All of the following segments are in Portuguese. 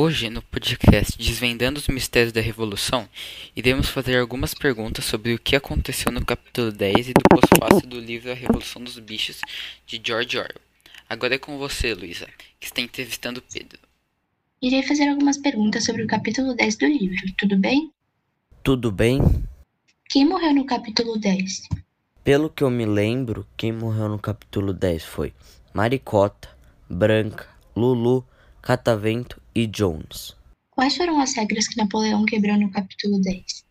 Hoje, no podcast Desvendando os Mistérios da Revolução, iremos fazer algumas perguntas sobre o que aconteceu no capítulo 10 e do pós-fácil do livro A Revolução dos Bichos, de George Orwell. Agora é com você, Luísa, que está entrevistando Pedro. Irei fazer algumas perguntas sobre o capítulo 10 do livro, tudo bem? Tudo bem? Quem morreu no capítulo 10? Pelo que eu me lembro, quem morreu no capítulo 10 foi Maricota, Branca, Lulu, Catavento e Jones. Quais foram as regras que Napoleão quebrou no capítulo 10?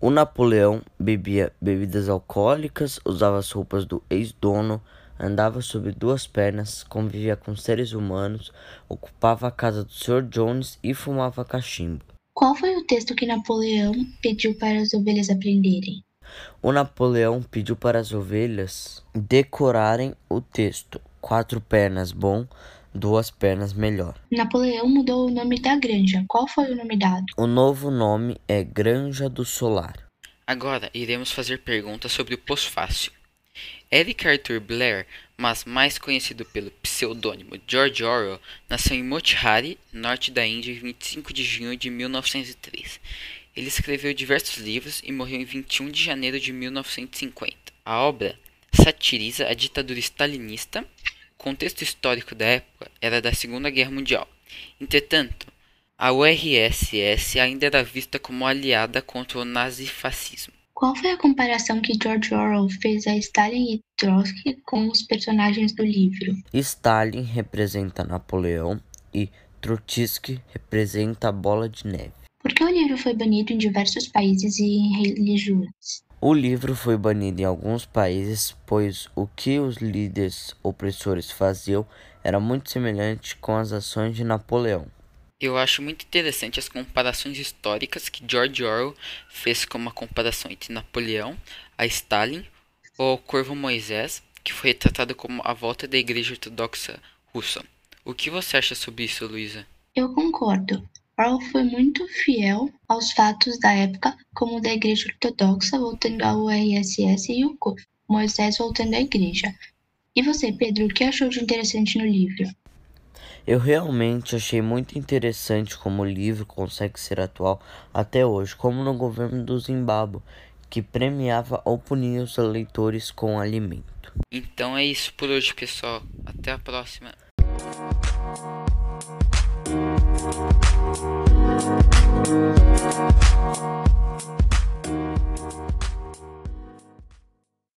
O Napoleão bebia bebidas alcoólicas, usava as roupas do ex-dono, andava sobre duas pernas, convivia com seres humanos, ocupava a casa do Sr. Jones e fumava cachimbo. Qual foi o texto que Napoleão pediu para as ovelhas aprenderem? O Napoleão pediu para as ovelhas decorarem o texto: quatro pernas bom, duas pernas melhor. Napoleão mudou o nome da granja. Qual foi o nome dado? O novo nome é Granja do Solar. Agora iremos fazer perguntas sobre o pós-fácil. Eric Arthur Blair, mas mais conhecido pelo pseudônimo George Orwell, nasceu em Motihari, norte da Índia, em 25 de junho de 1903. Ele escreveu diversos livros e morreu em 21 de janeiro de 1950. A obra satiriza a ditadura stalinista o contexto histórico da época era da Segunda Guerra Mundial. Entretanto, a URSS ainda era vista como aliada contra o nazifascismo. Qual foi a comparação que George Orwell fez a Stalin e Trotsky com os personagens do livro? Stalin representa Napoleão e Trotsky representa a bola de neve. Por que o livro foi banido em diversos países e em religiões? O livro foi banido em alguns países, pois o que os líderes opressores faziam era muito semelhante com as ações de Napoleão. Eu acho muito interessante as comparações históricas que George Orwell fez como a comparação entre Napoleão, a Stalin ou o Corvo Moisés, que foi retratado como a volta da Igreja Ortodoxa Russa. O que você acha sobre isso, Luísa? Eu concordo. Orwell foi muito fiel aos fatos da época, como o da Igreja Ortodoxa voltando ao URSS e o Moisés voltando à Igreja. E você, Pedro, o que achou de interessante no livro? Eu realmente achei muito interessante como o livro consegue ser atual até hoje, como no governo do Zimbábue, que premiava ou punia os leitores com alimento. Então é isso por hoje, pessoal. Até a próxima.